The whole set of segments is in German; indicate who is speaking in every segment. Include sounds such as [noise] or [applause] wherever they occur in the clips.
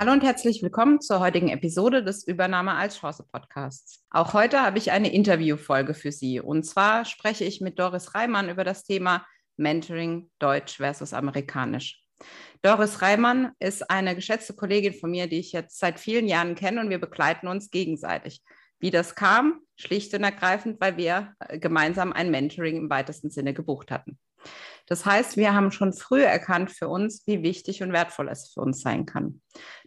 Speaker 1: Hallo und herzlich willkommen zur heutigen Episode des Übernahme als Chance Podcasts. Auch heute habe ich eine Interviewfolge für Sie. Und zwar spreche ich mit Doris Reimann über das Thema Mentoring Deutsch versus Amerikanisch. Doris Reimann ist eine geschätzte Kollegin von mir, die ich jetzt seit vielen Jahren kenne und wir begleiten uns gegenseitig. Wie das kam, schlicht und ergreifend, weil wir gemeinsam ein Mentoring im weitesten Sinne gebucht hatten. Das heißt, wir haben schon früh erkannt für uns, wie wichtig und wertvoll es für uns sein kann.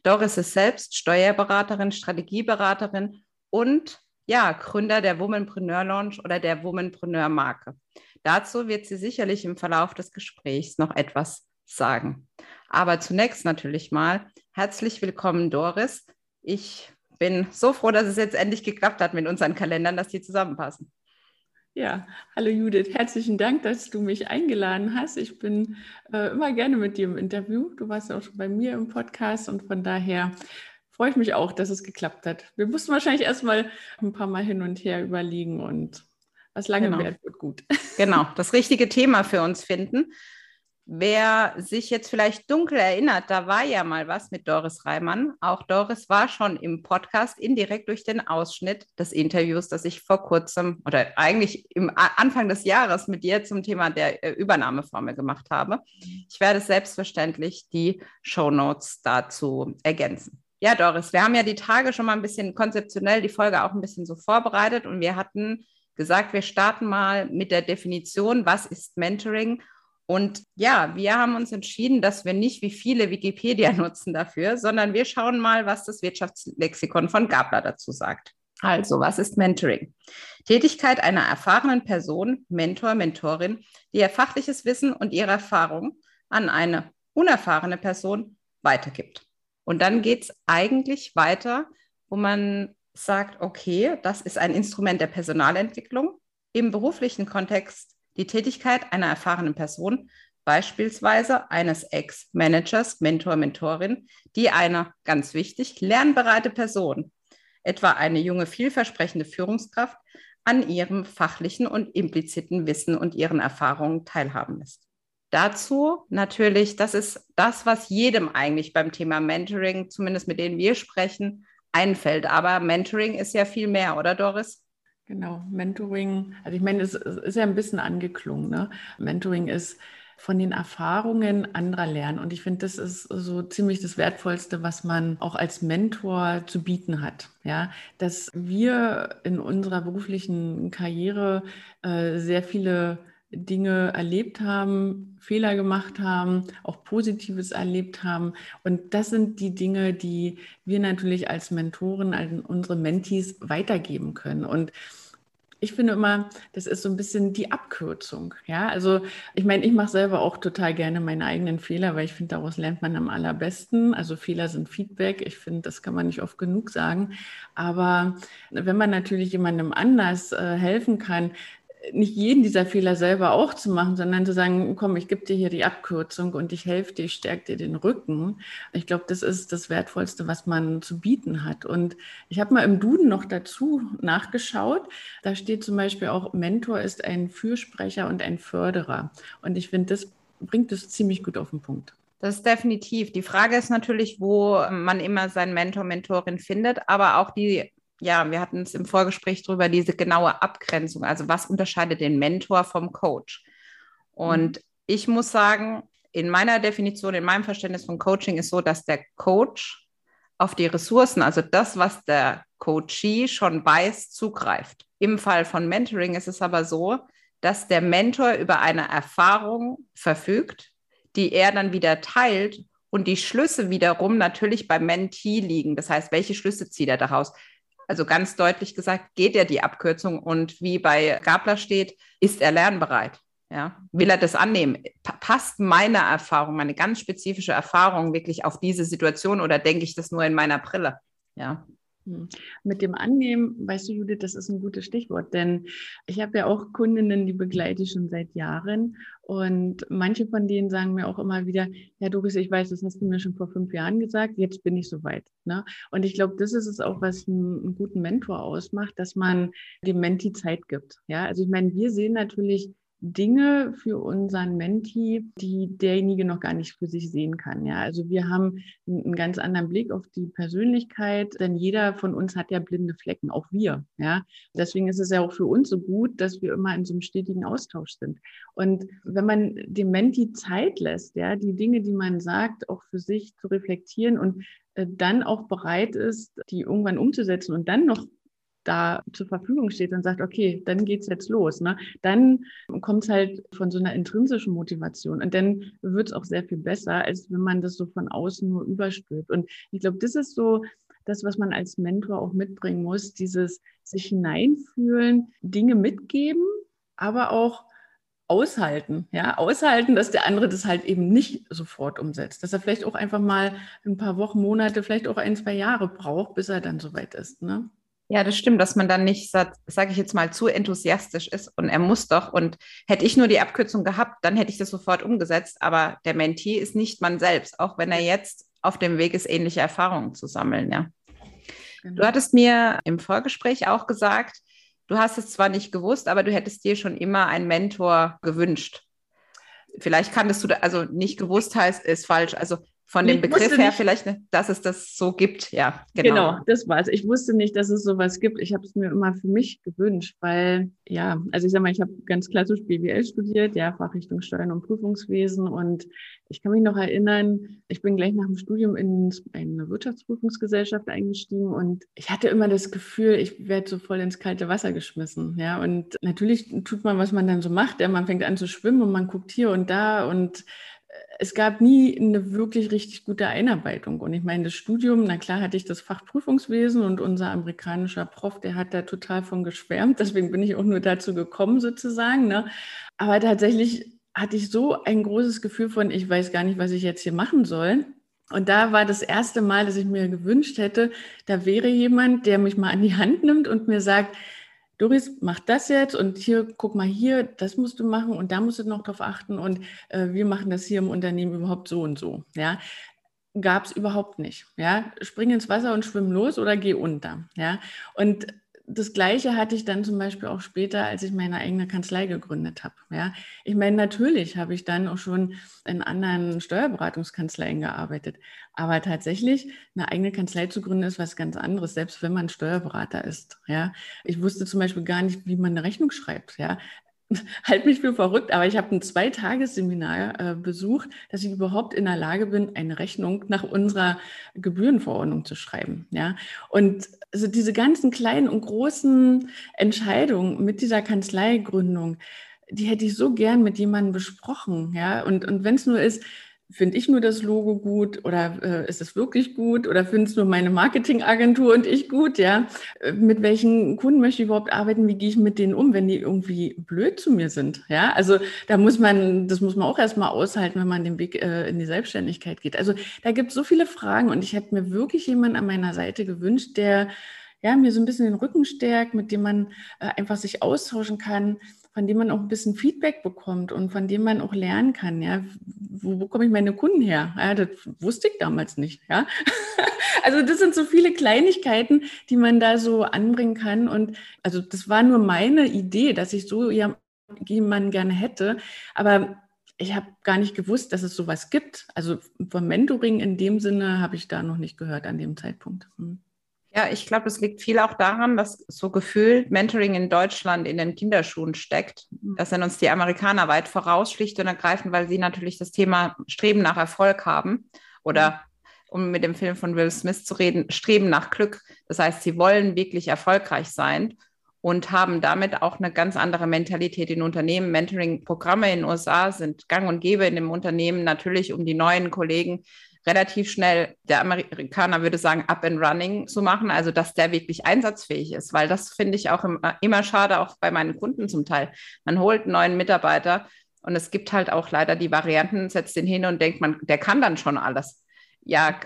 Speaker 1: Doris ist selbst Steuerberaterin, Strategieberaterin und ja, Gründer der Womanpreneur Launch oder der Womanpreneur Marke. Dazu wird sie sicherlich im Verlauf des Gesprächs noch etwas sagen. Aber zunächst natürlich mal herzlich willkommen, Doris. Ich bin so froh, dass es jetzt endlich geklappt hat mit unseren Kalendern, dass die zusammenpassen.
Speaker 2: Ja, hallo Judith, herzlichen Dank, dass du mich eingeladen hast. Ich bin äh, immer gerne mit dir im Interview. Du warst ja auch schon bei mir im Podcast und von daher freue ich mich auch, dass es geklappt hat. Wir mussten wahrscheinlich erstmal ein paar Mal hin und her überlegen und was lange genau. währt, wird gut.
Speaker 1: Genau, das richtige Thema für uns finden. Wer sich jetzt vielleicht dunkel erinnert, da war ja mal was mit Doris Reimann. Auch Doris war schon im Podcast indirekt durch den Ausschnitt des Interviews, das ich vor kurzem oder eigentlich im Anfang des Jahres mit dir zum Thema der äh, Übernahmeformel gemacht habe. Ich werde selbstverständlich die Show Notes dazu ergänzen. Ja, Doris, wir haben ja die Tage schon mal ein bisschen konzeptionell die Folge auch ein bisschen so vorbereitet und wir hatten gesagt, wir starten mal mit der Definition, was ist Mentoring und ja, wir haben uns entschieden, dass wir nicht wie viele Wikipedia [laughs] nutzen dafür, sondern wir schauen mal, was das Wirtschaftslexikon von Gabler dazu sagt. Also, was ist Mentoring? Tätigkeit einer erfahrenen Person, Mentor, Mentorin, die ihr fachliches Wissen und ihre Erfahrung an eine unerfahrene Person weitergibt. Und dann geht es eigentlich weiter, wo man sagt, okay, das ist ein Instrument der Personalentwicklung. Im beruflichen Kontext die Tätigkeit einer erfahrenen Person, beispielsweise eines Ex-Managers, Mentor, Mentorin, die eine, ganz wichtig, lernbereite Person, etwa eine junge, vielversprechende Führungskraft, an ihrem fachlichen und impliziten Wissen und ihren Erfahrungen teilhaben lässt. Dazu natürlich, das ist das, was jedem eigentlich beim Thema Mentoring, zumindest mit denen wir sprechen, einfällt. Aber Mentoring ist ja viel mehr, oder Doris?
Speaker 2: Genau, Mentoring, also ich meine, es ist ja ein bisschen angeklungen. Ne? Mentoring ist von den Erfahrungen anderer lernen. Und ich finde, das ist so ziemlich das Wertvollste, was man auch als Mentor zu bieten hat. Ja, dass wir in unserer beruflichen Karriere äh, sehr viele Dinge erlebt haben, Fehler gemacht haben, auch Positives erlebt haben. Und das sind die Dinge, die wir natürlich als Mentoren, an unsere Mentees weitergeben können. Und ich finde immer, das ist so ein bisschen die Abkürzung. Ja, also ich meine, ich mache selber auch total gerne meine eigenen Fehler, weil ich finde, daraus lernt man am allerbesten. Also Fehler sind Feedback. Ich finde, das kann man nicht oft genug sagen. Aber wenn man natürlich jemandem anders äh, helfen kann, nicht jeden dieser Fehler selber auch zu machen, sondern zu sagen, komm, ich gebe dir hier die Abkürzung und ich helfe dir, ich stärke dir den Rücken. Ich glaube, das ist das Wertvollste, was man zu bieten hat. Und ich habe mal im Duden noch dazu nachgeschaut. Da steht zum Beispiel auch, Mentor ist ein Fürsprecher und ein Förderer. Und ich finde, das bringt es ziemlich gut auf den Punkt.
Speaker 1: Das ist definitiv. Die Frage ist natürlich, wo man immer seinen Mentor, Mentorin findet, aber auch die ja, wir hatten es im Vorgespräch drüber, diese genaue Abgrenzung. Also was unterscheidet den Mentor vom Coach? Und mhm. ich muss sagen, in meiner Definition, in meinem Verständnis von Coaching ist so, dass der Coach auf die Ressourcen, also das, was der Coachee schon weiß, zugreift. Im Fall von Mentoring ist es aber so, dass der Mentor über eine Erfahrung verfügt, die er dann wieder teilt und die Schlüsse wiederum natürlich beim Mentee liegen. Das heißt, welche Schlüsse zieht er daraus? Also ganz deutlich gesagt, geht er die Abkürzung und wie bei Gabler steht, ist er lernbereit. Ja, will er das annehmen? passt meine Erfahrung, meine ganz spezifische Erfahrung wirklich auf diese Situation oder denke ich das nur in meiner Brille? Ja.
Speaker 2: Hm. Mit dem Annehmen, weißt du, Judith, das ist ein gutes Stichwort, denn ich habe ja auch Kundinnen, die begleite ich schon seit Jahren und manche von denen sagen mir auch immer wieder, ja, Doris, ich weiß, das hast du mir schon vor fünf Jahren gesagt, jetzt bin ich soweit. Ne? Und ich glaube, das ist es auch, was einen, einen guten Mentor ausmacht, dass man dem Menti Zeit gibt. Ja, also ich meine, wir sehen natürlich Dinge für unseren Menti, die derjenige noch gar nicht für sich sehen kann. Ja, also wir haben einen ganz anderen Blick auf die Persönlichkeit, denn jeder von uns hat ja blinde Flecken, auch wir. Ja, deswegen ist es ja auch für uns so gut, dass wir immer in so einem stetigen Austausch sind. Und wenn man dem Menti Zeit lässt, ja, die Dinge, die man sagt, auch für sich zu reflektieren und äh, dann auch bereit ist, die irgendwann umzusetzen und dann noch da zur Verfügung steht und sagt, okay, dann geht's jetzt los. Ne? Dann kommt es halt von so einer intrinsischen Motivation und dann wird es auch sehr viel besser, als wenn man das so von außen nur überstülpt. Und ich glaube, das ist so das, was man als Mentor auch mitbringen muss, dieses sich hineinfühlen, Dinge mitgeben, aber auch aushalten, ja, aushalten, dass der andere das halt eben nicht sofort umsetzt, dass er vielleicht auch einfach mal ein paar Wochen, Monate, vielleicht auch ein, zwei Jahre braucht, bis er dann soweit ist, ne?
Speaker 1: Ja, das stimmt, dass man dann nicht, sage ich jetzt mal, zu enthusiastisch ist und er muss doch. Und hätte ich nur die Abkürzung gehabt, dann hätte ich das sofort umgesetzt. Aber der Mentee ist nicht man selbst, auch wenn er jetzt auf dem Weg ist, ähnliche Erfahrungen zu sammeln. Ja. Genau. Du hattest mir im Vorgespräch auch gesagt, du hast es zwar nicht gewusst, aber du hättest dir schon immer einen Mentor gewünscht. Vielleicht kanntest du, also nicht gewusst heißt, ist falsch. Also von dem ich Begriff her nicht, vielleicht, dass es das so gibt. Ja,
Speaker 2: genau. Genau, das war es. Ich wusste nicht, dass es sowas gibt. Ich habe es mir immer für mich gewünscht, weil, ja, also ich sage mal, ich habe ganz klassisch BWL studiert, ja, Fachrichtung Steuern und Prüfungswesen. Und ich kann mich noch erinnern, ich bin gleich nach dem Studium in eine Wirtschaftsprüfungsgesellschaft eingestiegen und ich hatte immer das Gefühl, ich werde so voll ins kalte Wasser geschmissen. Ja, und natürlich tut man, was man dann so macht. Ja, man fängt an zu schwimmen und man guckt hier und da und es gab nie eine wirklich richtig gute Einarbeitung. Und ich meine, das Studium, na klar hatte ich das Fach Prüfungswesen und unser amerikanischer Prof, der hat da total von geschwärmt. Deswegen bin ich auch nur dazu gekommen, sozusagen. Ne? Aber tatsächlich hatte ich so ein großes Gefühl von, ich weiß gar nicht, was ich jetzt hier machen soll. Und da war das erste Mal, dass ich mir gewünscht hätte, da wäre jemand, der mich mal an die Hand nimmt und mir sagt, Doris, mach das jetzt und hier, guck mal hier, das musst du machen und da musst du noch drauf achten und äh, wir machen das hier im Unternehmen überhaupt so und so. Ja, gab es überhaupt nicht. Ja, spring ins Wasser und schwimm los oder geh unter. Ja, und das Gleiche hatte ich dann zum Beispiel auch später, als ich meine eigene Kanzlei gegründet habe. Ja, ich meine, natürlich habe ich dann auch schon in anderen Steuerberatungskanzleien gearbeitet. Aber tatsächlich eine eigene Kanzlei zu gründen ist was ganz anderes, selbst wenn man Steuerberater ist. Ja, ich wusste zum Beispiel gar nicht, wie man eine Rechnung schreibt. Ja, [laughs] halt mich für verrückt, aber ich habe ein Zweitagesseminar äh, besucht, dass ich überhaupt in der Lage bin, eine Rechnung nach unserer Gebührenverordnung zu schreiben. Ja, und also diese ganzen kleinen und großen Entscheidungen mit dieser Kanzleigründung, die hätte ich so gern mit jemandem besprochen. Ja, und, und wenn es nur ist, finde ich nur das Logo gut oder äh, ist es wirklich gut oder finde es nur meine Marketingagentur und ich gut, ja? Äh, mit welchen Kunden möchte ich überhaupt arbeiten? Wie gehe ich mit denen um, wenn die irgendwie blöd zu mir sind? Ja, also da muss man, das muss man auch erstmal aushalten, wenn man den Weg äh, in die Selbstständigkeit geht. Also da gibt es so viele Fragen und ich hätte mir wirklich jemanden an meiner Seite gewünscht, der ja, mir so ein bisschen den Rücken stärkt, mit dem man äh, einfach sich austauschen kann, von dem man auch ein bisschen Feedback bekommt und von dem man auch lernen kann. Ja, wo bekomme ich meine Kunden her? Ja, das wusste ich damals nicht. Ja, [laughs] also das sind so viele Kleinigkeiten, die man da so anbringen kann. Und also das war nur meine Idee, dass ich so jemanden gerne hätte. Aber ich habe gar nicht gewusst, dass es sowas gibt. Also vom Mentoring in dem Sinne habe ich da noch nicht gehört an dem Zeitpunkt. Hm.
Speaker 1: Ja, ich glaube, es liegt viel auch daran, dass so gefühlt Mentoring in Deutschland in den Kinderschuhen steckt. Mhm. Das sind uns die Amerikaner weit voraus, schlicht und ergreifend, weil sie natürlich das Thema Streben nach Erfolg haben oder mhm. um mit dem Film von Will Smith zu reden, Streben nach Glück. Das heißt, sie wollen wirklich erfolgreich sein und haben damit auch eine ganz andere Mentalität in Unternehmen. Mentoring-Programme in den USA sind gang und gäbe in dem Unternehmen natürlich, um die neuen Kollegen relativ schnell, der Amerikaner würde sagen, up and running zu machen, also dass der wirklich einsatzfähig ist, weil das finde ich auch immer schade, auch bei meinen Kunden zum Teil. Man holt neuen Mitarbeiter und es gibt halt auch leider die Varianten, setzt den hin und denkt man, der kann dann schon alles. Ja,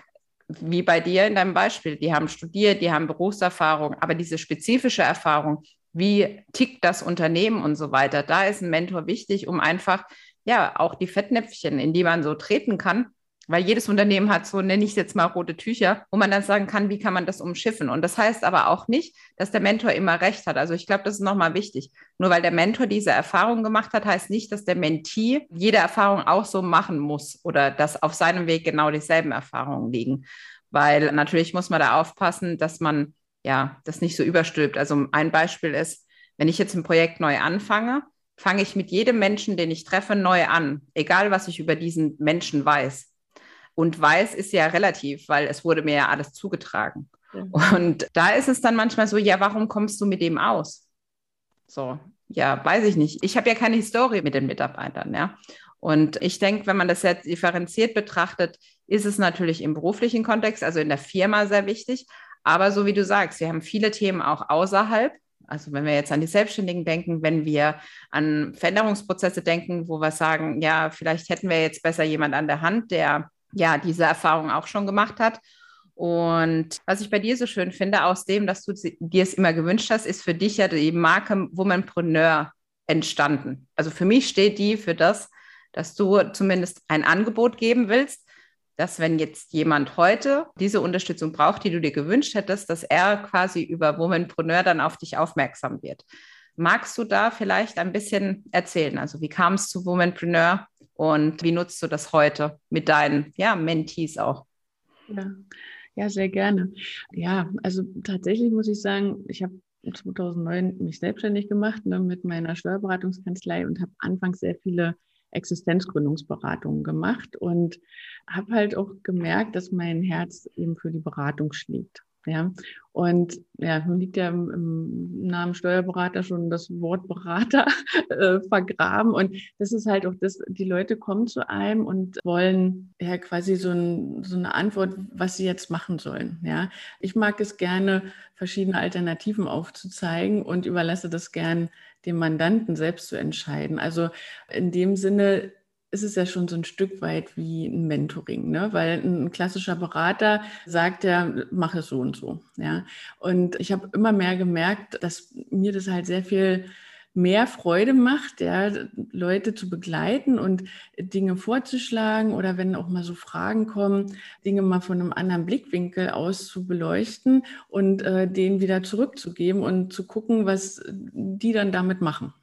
Speaker 1: wie bei dir in deinem Beispiel. Die haben studiert, die haben Berufserfahrung, aber diese spezifische Erfahrung, wie tickt das Unternehmen und so weiter, da ist ein Mentor wichtig, um einfach ja auch die Fettnäpfchen, in die man so treten kann, weil jedes Unternehmen hat so, nenne ich es jetzt mal rote Tücher, wo man dann sagen kann, wie kann man das umschiffen. Und das heißt aber auch nicht, dass der Mentor immer recht hat. Also ich glaube, das ist nochmal wichtig. Nur weil der Mentor diese Erfahrung gemacht hat, heißt nicht, dass der Mentee jede Erfahrung auch so machen muss oder dass auf seinem Weg genau dieselben Erfahrungen liegen. Weil natürlich muss man da aufpassen, dass man ja das nicht so überstülpt. Also ein Beispiel ist, wenn ich jetzt ein Projekt neu anfange, fange ich mit jedem Menschen, den ich treffe, neu an, egal was ich über diesen Menschen weiß. Und weiß ist ja relativ, weil es wurde mir ja alles zugetragen. Ja. Und da ist es dann manchmal so, ja, warum kommst du mit dem aus? So, ja, weiß ich nicht. Ich habe ja keine Historie mit den Mitarbeitern, ja. Und ich denke, wenn man das jetzt differenziert betrachtet, ist es natürlich im beruflichen Kontext, also in der Firma sehr wichtig. Aber so wie du sagst, wir haben viele Themen auch außerhalb. Also wenn wir jetzt an die Selbstständigen denken, wenn wir an Veränderungsprozesse denken, wo wir sagen, ja, vielleicht hätten wir jetzt besser jemand an der Hand, der ja diese Erfahrung auch schon gemacht hat. Und was ich bei dir so schön finde, aus dem, dass du dir es immer gewünscht hast, ist für dich ja die Marke Womanpreneur entstanden. Also für mich steht die für das, dass du zumindest ein Angebot geben willst, dass wenn jetzt jemand heute diese Unterstützung braucht, die du dir gewünscht hättest, dass er quasi über Womanpreneur dann auf dich aufmerksam wird. Magst du da vielleicht ein bisschen erzählen? Also wie kam es zu Womanpreneur und wie nutzt du das heute mit deinen ja, Mentees auch?
Speaker 2: Ja. ja, sehr gerne. Ja, also tatsächlich muss ich sagen, ich habe 2009 mich selbstständig gemacht ne, mit meiner Steuerberatungskanzlei und habe anfangs sehr viele Existenzgründungsberatungen gemacht und habe halt auch gemerkt, dass mein Herz eben für die Beratung schlägt. Ja, und ja, nun liegt ja im, im, Namen Steuerberater schon das Wort Berater [laughs] äh, vergraben. Und das ist halt auch das, die Leute kommen zu einem und wollen ja quasi so, ein, so eine Antwort, was sie jetzt machen sollen. Ja, ich mag es gerne, verschiedene Alternativen aufzuzeigen und überlasse das gern dem Mandanten selbst zu entscheiden. Also in dem Sinne ist es ja schon so ein Stück weit wie ein Mentoring, ne? weil ein klassischer Berater sagt ja, mach es so und so. Ja? Und ich habe immer mehr gemerkt, dass mir das halt sehr viel mehr Freude macht, ja, Leute zu begleiten und Dinge vorzuschlagen oder wenn auch mal so Fragen kommen, Dinge mal von einem anderen Blickwinkel aus zu beleuchten und äh, denen wieder zurückzugeben und zu gucken, was die dann damit machen.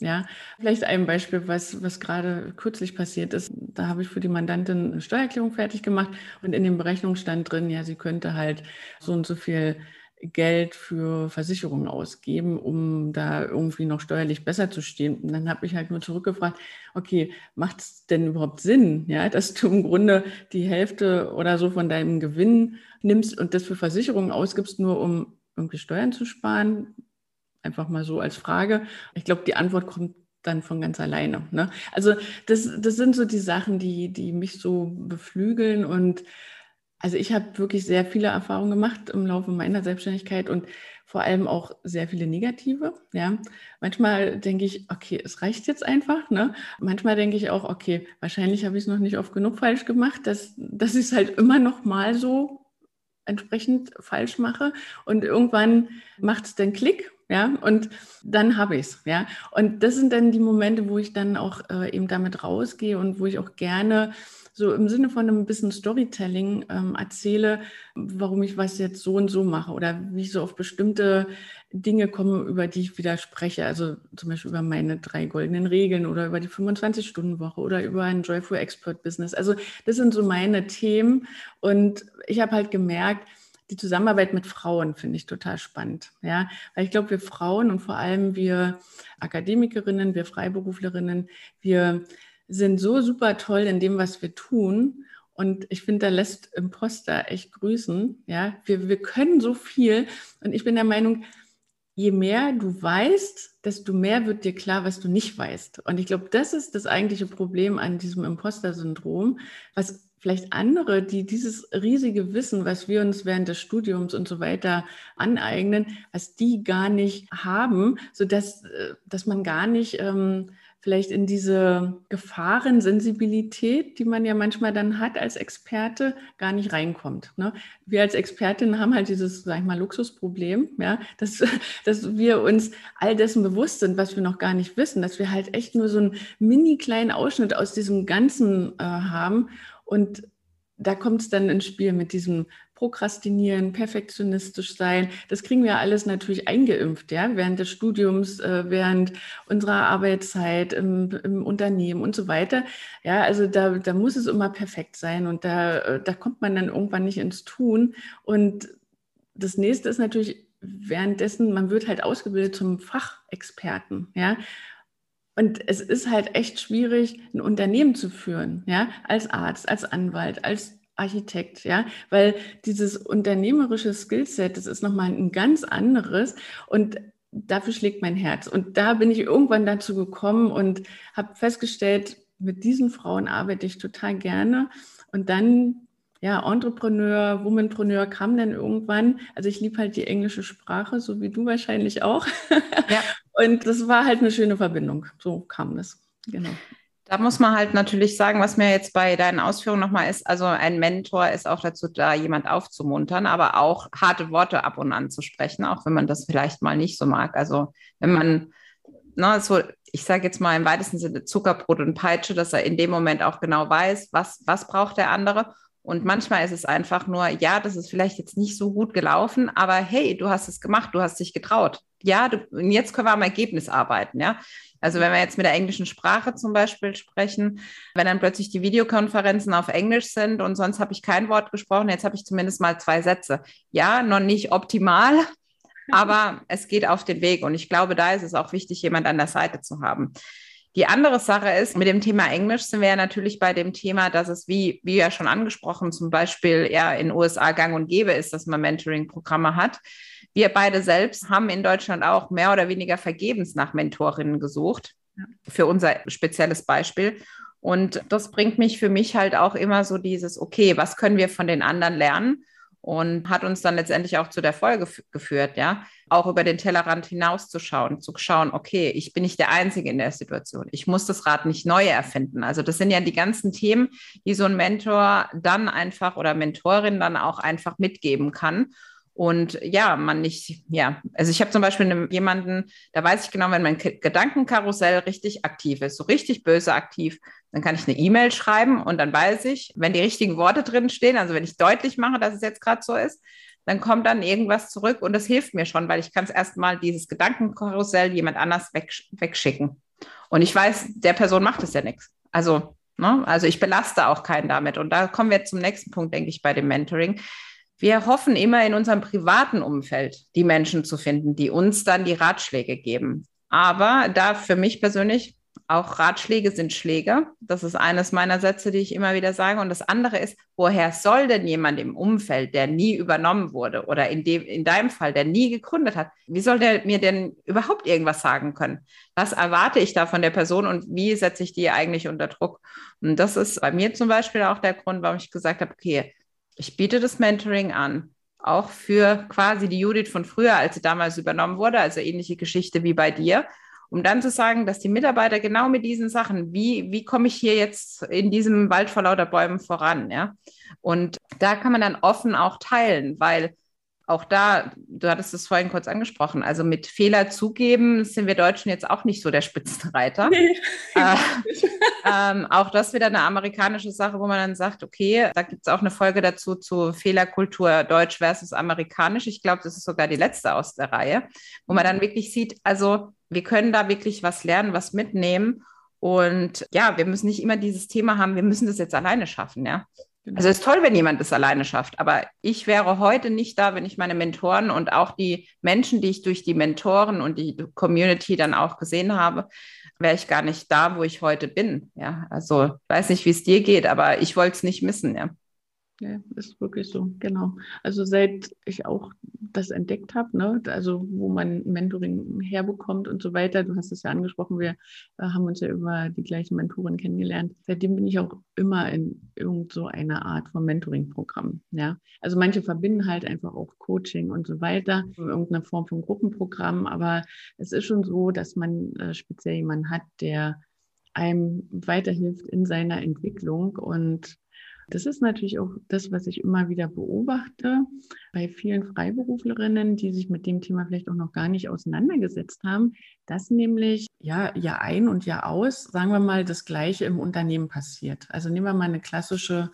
Speaker 2: Ja, vielleicht ein Beispiel, was, was gerade kürzlich passiert ist. Da habe ich für die Mandantin eine Steuererklärung fertig gemacht und in dem Berechnung stand drin, ja, sie könnte halt so und so viel Geld für Versicherungen ausgeben, um da irgendwie noch steuerlich besser zu stehen. Und dann habe ich halt nur zurückgefragt, okay, macht es denn überhaupt Sinn, ja, dass du im Grunde die Hälfte oder so von deinem Gewinn nimmst und das für Versicherungen ausgibst, nur um irgendwie Steuern zu sparen? Einfach mal so als Frage. Ich glaube, die Antwort kommt dann von ganz alleine. Ne? Also das, das sind so die Sachen, die, die mich so beflügeln. Und also ich habe wirklich sehr viele Erfahrungen gemacht im Laufe meiner Selbstständigkeit und vor allem auch sehr viele negative. Ja, manchmal denke ich, okay, es reicht jetzt einfach. Ne? Manchmal denke ich auch, okay, wahrscheinlich habe ich es noch nicht oft genug falsch gemacht, dass, dass ich es halt immer noch mal so entsprechend falsch mache. Und irgendwann macht es den Klick ja, und dann habe ich es, ja. Und das sind dann die Momente, wo ich dann auch äh, eben damit rausgehe und wo ich auch gerne so im Sinne von einem bisschen Storytelling ähm, erzähle, warum ich was jetzt so und so mache oder wie ich so auf bestimmte Dinge komme, über die ich wieder spreche. Also zum Beispiel über meine drei goldenen Regeln oder über die 25-Stunden-Woche oder über ein Joyful Expert Business. Also das sind so meine Themen. Und ich habe halt gemerkt, die Zusammenarbeit mit Frauen finde ich total spannend. Ja, weil ich glaube, wir Frauen und vor allem wir Akademikerinnen, wir Freiberuflerinnen, wir sind so super toll in dem, was wir tun. Und ich finde, da lässt Imposter echt grüßen. Ja, wir, wir können so viel. Und ich bin der Meinung, je mehr du weißt, desto mehr wird dir klar, was du nicht weißt. Und ich glaube, das ist das eigentliche Problem an diesem Imposter-Syndrom, was vielleicht andere, die dieses riesige Wissen, was wir uns während des Studiums und so weiter aneignen, was die gar nicht haben, sodass äh, dass man gar nicht ähm, vielleicht in diese Gefahrensensibilität, die man ja manchmal dann hat als Experte, gar nicht reinkommt. Ne? Wir als Expertin haben halt dieses, sag ich mal, Luxusproblem, ja, dass, [laughs] dass wir uns all dessen bewusst sind, was wir noch gar nicht wissen, dass wir halt echt nur so einen mini kleinen Ausschnitt aus diesem Ganzen äh, haben und da kommt es dann ins Spiel mit diesem Prokrastinieren, perfektionistisch sein. Das kriegen wir alles natürlich eingeimpft, ja, während des Studiums, äh, während unserer Arbeitszeit im, im, Unternehmen und so weiter. Ja, also da, da muss es immer perfekt sein und da, äh, da kommt man dann irgendwann nicht ins Tun. Und das nächste ist natürlich währenddessen, man wird halt ausgebildet zum Fachexperten, ja. Und es ist halt echt schwierig, ein Unternehmen zu führen, ja, als Arzt, als Anwalt, als Architekt, ja, weil dieses unternehmerische Skillset, das ist nochmal ein ganz anderes und dafür schlägt mein Herz. Und da bin ich irgendwann dazu gekommen und habe festgestellt, mit diesen Frauen arbeite ich total gerne. Und dann, ja, Entrepreneur, Womanpreneur kam dann irgendwann. Also ich liebe halt die englische Sprache, so wie du wahrscheinlich auch. Ja. [laughs] Und das war halt eine schöne Verbindung. So kam das. Genau.
Speaker 1: Da muss man halt natürlich sagen, was mir jetzt bei deinen Ausführungen nochmal ist, also ein Mentor ist auch dazu da, jemand aufzumuntern, aber auch harte Worte ab und an zu sprechen, auch wenn man das vielleicht mal nicht so mag. Also wenn man, ne, so, ich sage jetzt mal im weitesten Sinne Zuckerbrot und Peitsche, dass er in dem Moment auch genau weiß, was, was braucht der andere. Und manchmal ist es einfach nur, ja, das ist vielleicht jetzt nicht so gut gelaufen, aber hey, du hast es gemacht, du hast dich getraut. Ja, du, jetzt können wir am Ergebnis arbeiten, ja. Also wenn wir jetzt mit der englischen Sprache zum Beispiel sprechen, wenn dann plötzlich die Videokonferenzen auf Englisch sind und sonst habe ich kein Wort gesprochen, jetzt habe ich zumindest mal zwei Sätze. Ja, noch nicht optimal, [laughs] aber es geht auf den Weg und ich glaube, da ist es auch wichtig, jemand an der Seite zu haben. Die andere Sache ist, mit dem Thema Englisch sind wir ja natürlich bei dem Thema, dass es, wie, wie ja schon angesprochen, zum Beispiel ja in den USA gang und gäbe ist, dass man Mentoring-Programme hat. Wir beide selbst haben in Deutschland auch mehr oder weniger vergebens nach Mentorinnen gesucht, für unser spezielles Beispiel. Und das bringt mich für mich halt auch immer so dieses, okay, was können wir von den anderen lernen? Und hat uns dann letztendlich auch zu der Folge geführt, ja, auch über den Tellerrand hinauszuschauen, zu schauen, okay, ich bin nicht der Einzige in der Situation. Ich muss das Rad nicht neu erfinden. Also das sind ja die ganzen Themen, die so ein Mentor dann einfach oder Mentorin dann auch einfach mitgeben kann. Und ja, man nicht, ja, also ich habe zum Beispiel jemanden, da weiß ich genau, wenn mein Gedankenkarussell richtig aktiv ist, so richtig böse aktiv, dann kann ich eine E-Mail schreiben und dann weiß ich, wenn die richtigen Worte drin stehen, also wenn ich deutlich mache, dass es jetzt gerade so ist, dann kommt dann irgendwas zurück und das hilft mir schon, weil ich kann es erstmal dieses Gedankenkarussell jemand anders weg, wegschicken. Und ich weiß, der Person macht es ja nichts. Also, ne? also ich belaste auch keinen damit. Und da kommen wir zum nächsten Punkt, denke ich, bei dem Mentoring wir hoffen immer in unserem privaten Umfeld die Menschen zu finden, die uns dann die Ratschläge geben. Aber da für mich persönlich auch Ratschläge sind Schläge. Das ist eines meiner Sätze, die ich immer wieder sage. Und das andere ist, woher soll denn jemand im Umfeld, der nie übernommen wurde oder in, dem, in deinem Fall, der nie gegründet hat, wie soll der mir denn überhaupt irgendwas sagen können? Was erwarte ich da von der Person und wie setze ich die eigentlich unter Druck? Und das ist bei mir zum Beispiel auch der Grund, warum ich gesagt habe, okay, ich biete das Mentoring an, auch für quasi die Judith von früher, als sie damals übernommen wurde, also ähnliche Geschichte wie bei dir, um dann zu sagen, dass die Mitarbeiter genau mit diesen Sachen, wie, wie komme ich hier jetzt in diesem Wald vor lauter Bäumen voran, ja? Und da kann man dann offen auch teilen, weil auch da, du hattest es vorhin kurz angesprochen, also mit Fehler zugeben sind wir Deutschen jetzt auch nicht so der Spitzenreiter. Nee, äh, [laughs] ähm, auch das wieder eine amerikanische Sache, wo man dann sagt, okay, da gibt es auch eine Folge dazu zu Fehlerkultur Deutsch versus Amerikanisch. Ich glaube, das ist sogar die letzte aus der Reihe, wo man dann wirklich sieht, also wir können da wirklich was lernen, was mitnehmen. Und ja, wir müssen nicht immer dieses Thema haben, wir müssen das jetzt alleine schaffen, ja. Genau. Also es ist toll, wenn jemand das alleine schafft, aber ich wäre heute nicht da, wenn ich meine Mentoren und auch die Menschen, die ich durch die Mentoren und die Community dann auch gesehen habe, wäre ich gar nicht da, wo ich heute bin. Ja, also weiß nicht, wie es dir geht, aber ich wollte es nicht missen, ja.
Speaker 2: Ja, ist wirklich so, genau. Also seit ich auch das entdeckt habe, ne, also wo man Mentoring herbekommt und so weiter, du hast es ja angesprochen, wir äh, haben uns ja über die gleichen Mentoren kennengelernt. Seitdem bin ich auch immer in irgend so einer Art von Mentoring-Programm. Ja, also manche verbinden halt einfach auch Coaching und so weiter, irgendeine Form von Gruppenprogramm, aber es ist schon so, dass man äh, speziell jemanden hat, der einem weiterhilft in seiner Entwicklung und das ist natürlich auch das, was ich immer wieder beobachte bei vielen Freiberuflerinnen, die sich mit dem Thema vielleicht auch noch gar nicht auseinandergesetzt haben, dass nämlich ja Jahr ein und Jahr aus, sagen wir mal, das Gleiche im Unternehmen passiert. Also nehmen wir mal eine klassische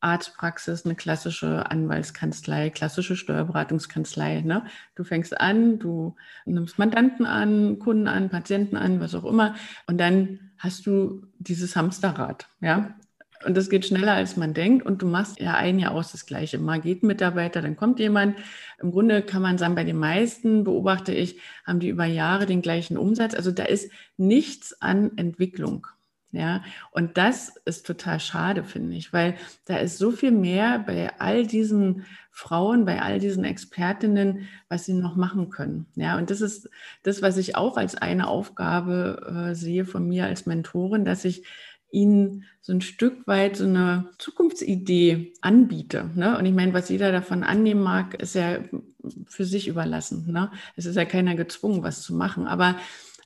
Speaker 2: Arztpraxis, eine klassische Anwaltskanzlei, klassische Steuerberatungskanzlei. Ne? Du fängst an, du nimmst Mandanten an, Kunden an, Patienten an, was auch immer, und dann hast du dieses Hamsterrad. Ja? Und das geht schneller, als man denkt. Und du machst ja ein Jahr aus das Gleiche. Mal geht ein Mitarbeiter, dann kommt jemand. Im Grunde kann man sagen, bei den meisten beobachte ich, haben die über Jahre den gleichen Umsatz. Also da ist nichts an Entwicklung. Ja, und das ist total schade, finde ich, weil da ist so viel mehr bei all diesen Frauen, bei all diesen Expertinnen, was sie noch machen können. Ja, und das ist das, was ich auch als eine Aufgabe äh, sehe von mir als Mentorin, dass ich ihnen so ein Stück weit so eine Zukunftsidee anbiete. Ne? Und ich meine, was jeder davon annehmen mag, ist ja für sich überlassen. Ne? Es ist ja keiner gezwungen, was zu machen. Aber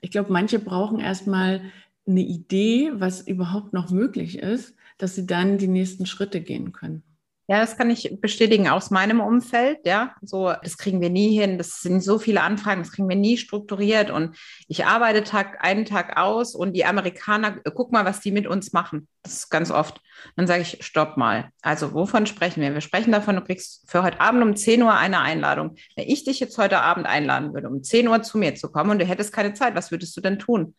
Speaker 2: ich glaube, manche brauchen erstmal eine Idee, was überhaupt noch möglich ist, dass sie dann die nächsten Schritte gehen können.
Speaker 1: Ja, das kann ich bestätigen aus meinem Umfeld. Ja, so, das kriegen wir nie hin. Das sind so viele Anfragen, das kriegen wir nie strukturiert. Und ich arbeite Tag einen Tag aus und die Amerikaner, guck mal, was die mit uns machen. Das ist ganz oft. Dann sage ich, stopp mal. Also, wovon sprechen wir? Wir sprechen davon, du kriegst für heute Abend um 10 Uhr eine Einladung. Wenn ich dich jetzt heute Abend einladen würde, um 10 Uhr zu mir zu kommen und du hättest keine Zeit, was würdest du denn tun?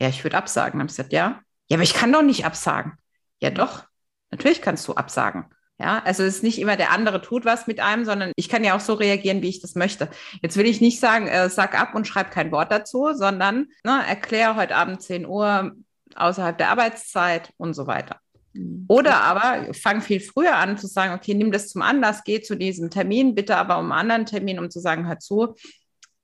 Speaker 1: Ja, ich würde absagen. Dann habe ich gesagt, ja. Ja, aber ich kann doch nicht absagen. Ja, doch. Natürlich kannst du absagen. Ja, also es ist nicht immer der andere tut was mit einem, sondern ich kann ja auch so reagieren, wie ich das möchte. Jetzt will ich nicht sagen, äh, sag ab und schreib kein Wort dazu, sondern ne, erkläre heute Abend 10 Uhr außerhalb der Arbeitszeit und so weiter. Mhm. Oder aber fang viel früher an zu sagen, okay, nimm das zum Anlass, geh zu diesem Termin, bitte aber um einen anderen Termin, um zu sagen, hör zu,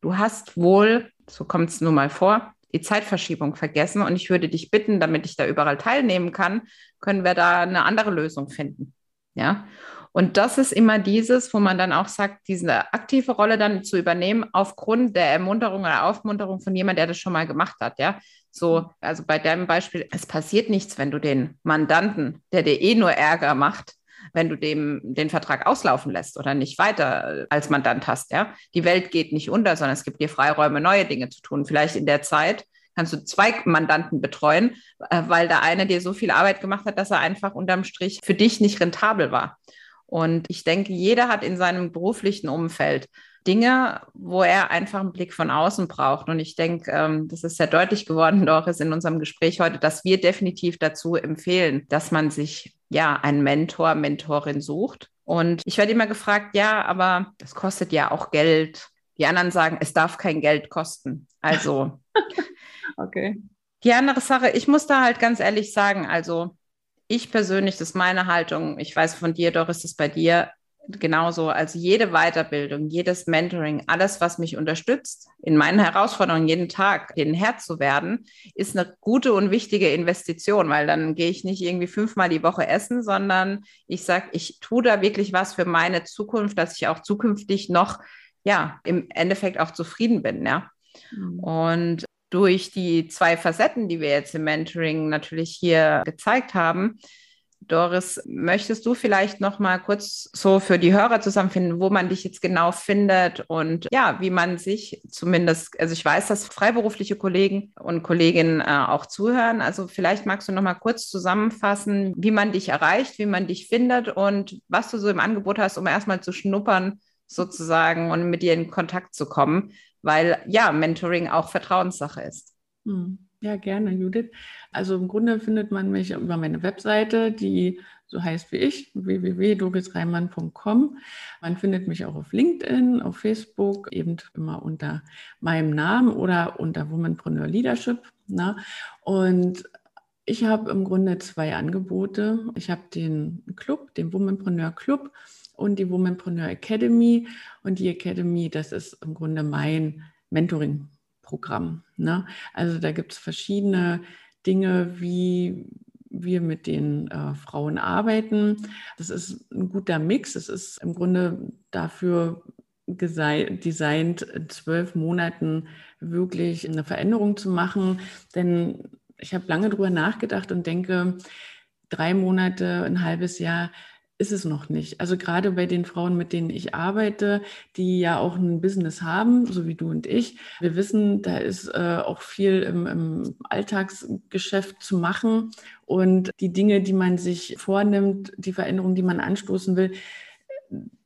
Speaker 1: du hast wohl, so kommt es nun mal vor, die Zeitverschiebung vergessen und ich würde dich bitten, damit ich da überall teilnehmen kann, können wir da eine andere Lösung finden. Ja. Und das ist immer dieses, wo man dann auch sagt, diese aktive Rolle dann zu übernehmen aufgrund der Ermunterung oder Aufmunterung von jemandem, der das schon mal gemacht hat. Ja, so, also bei deinem Beispiel, es passiert nichts, wenn du den Mandanten, der dir eh nur Ärger macht, wenn du dem den Vertrag auslaufen lässt oder nicht weiter äh, als Mandant hast. Ja, die Welt geht nicht unter, sondern es gibt dir Freiräume, neue Dinge zu tun. Vielleicht in der Zeit kannst du zwei Mandanten betreuen, äh, weil der eine dir so viel Arbeit gemacht hat, dass er einfach unterm Strich für dich nicht rentabel war. Und ich denke, jeder hat in seinem beruflichen Umfeld Dinge, wo er einfach einen Blick von außen braucht. Und ich denke, ähm, das ist sehr deutlich geworden, Doris, in unserem Gespräch heute, dass wir definitiv dazu empfehlen, dass man sich ja einen Mentor, Mentorin sucht. Und ich werde immer gefragt, ja, aber das kostet ja auch Geld. Die anderen sagen, es darf kein Geld kosten. Also [laughs]
Speaker 2: Okay.
Speaker 1: Die andere Sache, ich muss da halt ganz ehrlich sagen, also ich persönlich, das ist meine Haltung, ich weiß von dir, Doris, ist das bei dir genauso. Also jede Weiterbildung, jedes Mentoring, alles, was mich unterstützt, in meinen Herausforderungen jeden Tag, den Herr zu werden, ist eine gute und wichtige Investition, weil dann gehe ich nicht irgendwie fünfmal die Woche essen, sondern ich sage, ich tue da wirklich was für meine Zukunft, dass ich auch zukünftig noch, ja, im Endeffekt auch zufrieden bin, ja. Mhm. Und durch die zwei Facetten, die wir jetzt im Mentoring natürlich hier gezeigt haben. Doris, möchtest du vielleicht noch mal kurz so für die Hörer zusammenfinden, wo man dich jetzt genau findet und ja, wie man sich zumindest, also ich weiß, dass freiberufliche Kollegen und Kolleginnen äh, auch zuhören. Also vielleicht magst du noch mal kurz zusammenfassen, wie man dich erreicht, wie man dich findet und was du so im Angebot hast, um erstmal zu schnuppern sozusagen und mit dir in Kontakt zu kommen weil ja, Mentoring auch Vertrauenssache ist.
Speaker 2: Hm. Ja, gerne, Judith. Also im Grunde findet man mich über meine Webseite, die so heißt wie ich, www.dorisreimann.com. Man findet mich auch auf LinkedIn, auf Facebook, eben immer unter meinem Namen oder unter Womanpreneur Leadership. Ne? Und Ich habe im Grunde zwei Angebote. Ich habe den Club, den Womanpreneur Club und die Womanpreneur Academy. Und die Academy, das ist im Grunde mein Mentoring-Programm. Ne? Also da gibt es verschiedene Dinge, wie wir mit den äh, Frauen arbeiten. Das ist ein guter Mix. Es ist im Grunde dafür designt, in zwölf Monaten wirklich eine Veränderung zu machen. Denn ich habe lange darüber nachgedacht und denke, drei Monate, ein halbes Jahr ist es noch nicht. Also gerade bei den Frauen, mit denen ich arbeite, die ja auch ein Business haben, so wie du und ich. Wir wissen, da ist äh, auch viel im, im Alltagsgeschäft zu machen. Und die Dinge, die man sich vornimmt, die Veränderungen, die man anstoßen will,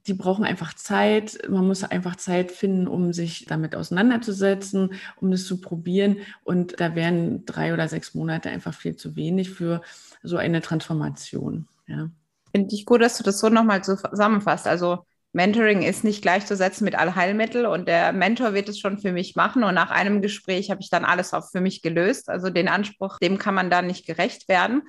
Speaker 2: die brauchen einfach Zeit. Man muss einfach Zeit finden, um sich damit auseinanderzusetzen, um das zu probieren. Und da wären drei oder sechs Monate einfach viel zu wenig für so eine Transformation. Ja.
Speaker 1: Finde ich gut, dass du das so nochmal zusammenfasst. Also Mentoring ist nicht gleichzusetzen mit Allheilmittel und der Mentor wird es schon für mich machen und nach einem Gespräch habe ich dann alles auch für mich gelöst. Also den Anspruch, dem kann man dann nicht gerecht werden.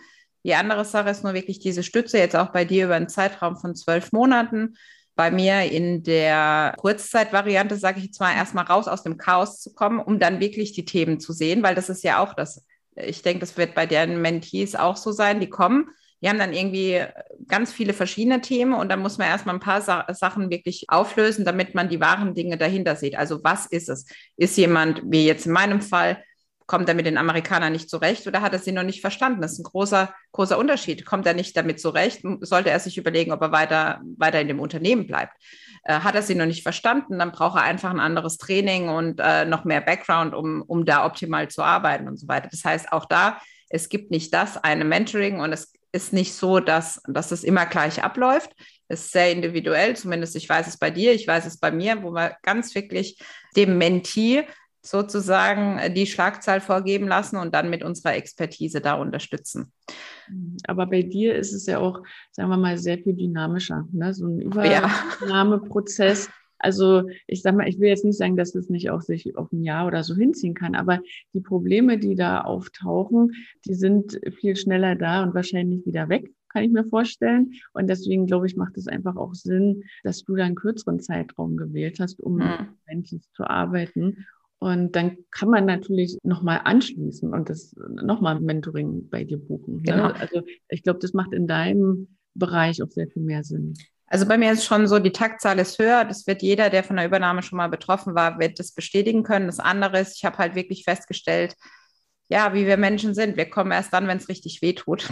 Speaker 1: Die andere Sache ist nur wirklich diese Stütze jetzt auch bei dir über einen Zeitraum von zwölf Monaten. Bei mir in der Kurzzeitvariante sage ich mal erstmal raus aus dem Chaos zu kommen, um dann wirklich die Themen zu sehen, weil das ist ja auch das. Ich denke, das wird bei deren Mentees auch so sein. Die kommen, die haben dann irgendwie ganz viele verschiedene Themen und dann muss man erstmal ein paar Sa Sachen wirklich auflösen, damit man die wahren Dinge dahinter sieht. Also was ist es? Ist jemand, wie jetzt in meinem Fall, kommt er mit den Amerikanern nicht zurecht oder hat er sie noch nicht verstanden? Das ist ein großer, großer Unterschied. Kommt er nicht damit zurecht, sollte er sich überlegen, ob er weiter, weiter in dem Unternehmen bleibt. Äh, hat er sie noch nicht verstanden, dann braucht er einfach ein anderes Training und äh, noch mehr Background, um, um da optimal zu arbeiten und so weiter. Das heißt, auch da, es gibt nicht das eine Mentoring und es ist nicht so, dass, dass es immer gleich abläuft. Es ist sehr individuell, zumindest ich weiß es bei dir, ich weiß es bei mir, wo wir ganz wirklich dem Mentee sozusagen äh, die Schlagzahl vorgeben lassen und dann mit unserer Expertise da unterstützen.
Speaker 2: Aber bei dir ist es ja auch, sagen wir mal, sehr viel dynamischer, ne? so ein Übernahmeprozess. Ja. Also ich sag mal, ich will jetzt nicht sagen, dass es nicht auch sich auf ein Jahr oder so hinziehen kann, aber die Probleme, die da auftauchen, die sind viel schneller da und wahrscheinlich wieder weg, kann ich mir vorstellen. Und deswegen glaube ich, macht es einfach auch Sinn, dass du da einen kürzeren Zeitraum gewählt hast, um mhm. zu arbeiten. Und dann kann man natürlich nochmal anschließen und das nochmal Mentoring bei dir buchen. Ne? Genau. Also ich glaube, das macht in deinem Bereich auch sehr viel mehr Sinn.
Speaker 1: Also bei mir ist schon so, die Taktzahl ist höher. Das wird jeder, der von der Übernahme schon mal betroffen war, wird das bestätigen können. Das andere ist, ich habe halt wirklich festgestellt, ja, wie wir Menschen sind. Wir kommen erst dann, wenn es richtig weh tut.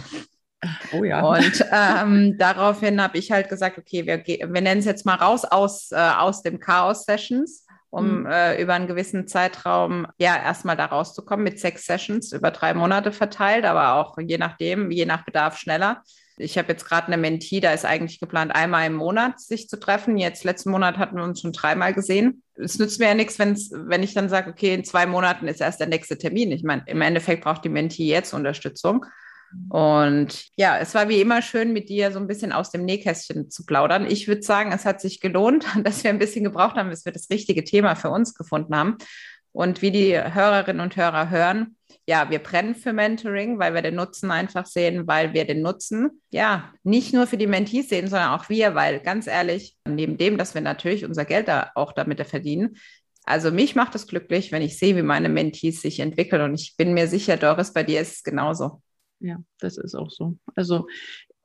Speaker 1: Oh ja. Und ähm, daraufhin habe ich halt gesagt, okay, wir, wir nennen es jetzt mal raus aus, äh, aus dem Chaos-Sessions, um mhm. äh, über einen gewissen Zeitraum ja erstmal da rauszukommen mit sechs Sessions über drei Monate verteilt, aber auch je nachdem, je nach Bedarf schneller. Ich habe jetzt gerade eine Mentee, da ist eigentlich geplant, einmal im Monat sich zu treffen. Jetzt letzten Monat hatten wir uns schon dreimal gesehen. Es nützt mir ja nichts, wenn's, wenn ich dann sage, okay, in zwei Monaten ist erst der nächste Termin. Ich meine, im Endeffekt braucht die Mentee jetzt Unterstützung. Und ja, es war wie immer schön, mit dir so ein bisschen aus dem Nähkästchen zu plaudern. Ich würde sagen, es hat sich gelohnt, [laughs] dass wir ein bisschen gebraucht haben, bis wir das richtige Thema für uns gefunden haben. Und wie die Hörerinnen und Hörer hören, ja, wir brennen für Mentoring, weil wir den Nutzen einfach sehen, weil wir den Nutzen, ja, nicht nur für die Mentees sehen, sondern auch wir, weil ganz ehrlich, neben dem, dass wir natürlich unser Geld da auch damit verdienen, also mich macht es glücklich, wenn ich sehe, wie meine Mentees sich entwickeln und ich bin mir sicher, Doris, bei dir ist es genauso.
Speaker 2: Ja, das ist auch so. Also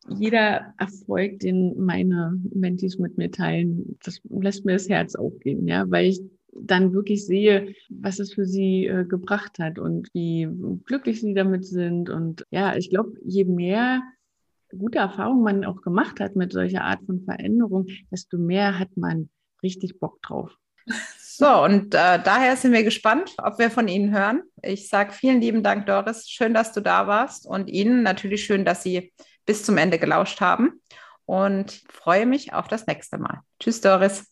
Speaker 2: jeder Erfolg, den meine Mentees mit mir teilen, das lässt mir das Herz aufgehen, ja, weil ich dann wirklich sehe, was es für sie äh, gebracht hat und wie glücklich sie damit sind. Und ja, ich glaube, je mehr gute Erfahrungen man auch gemacht hat mit solcher Art von Veränderung, desto mehr hat man richtig Bock drauf.
Speaker 1: So, und äh, daher sind wir gespannt, ob wir von Ihnen hören. Ich sage vielen lieben Dank, Doris. Schön, dass du da warst und Ihnen natürlich schön, dass Sie bis zum Ende gelauscht haben und freue mich auf das nächste Mal. Tschüss, Doris.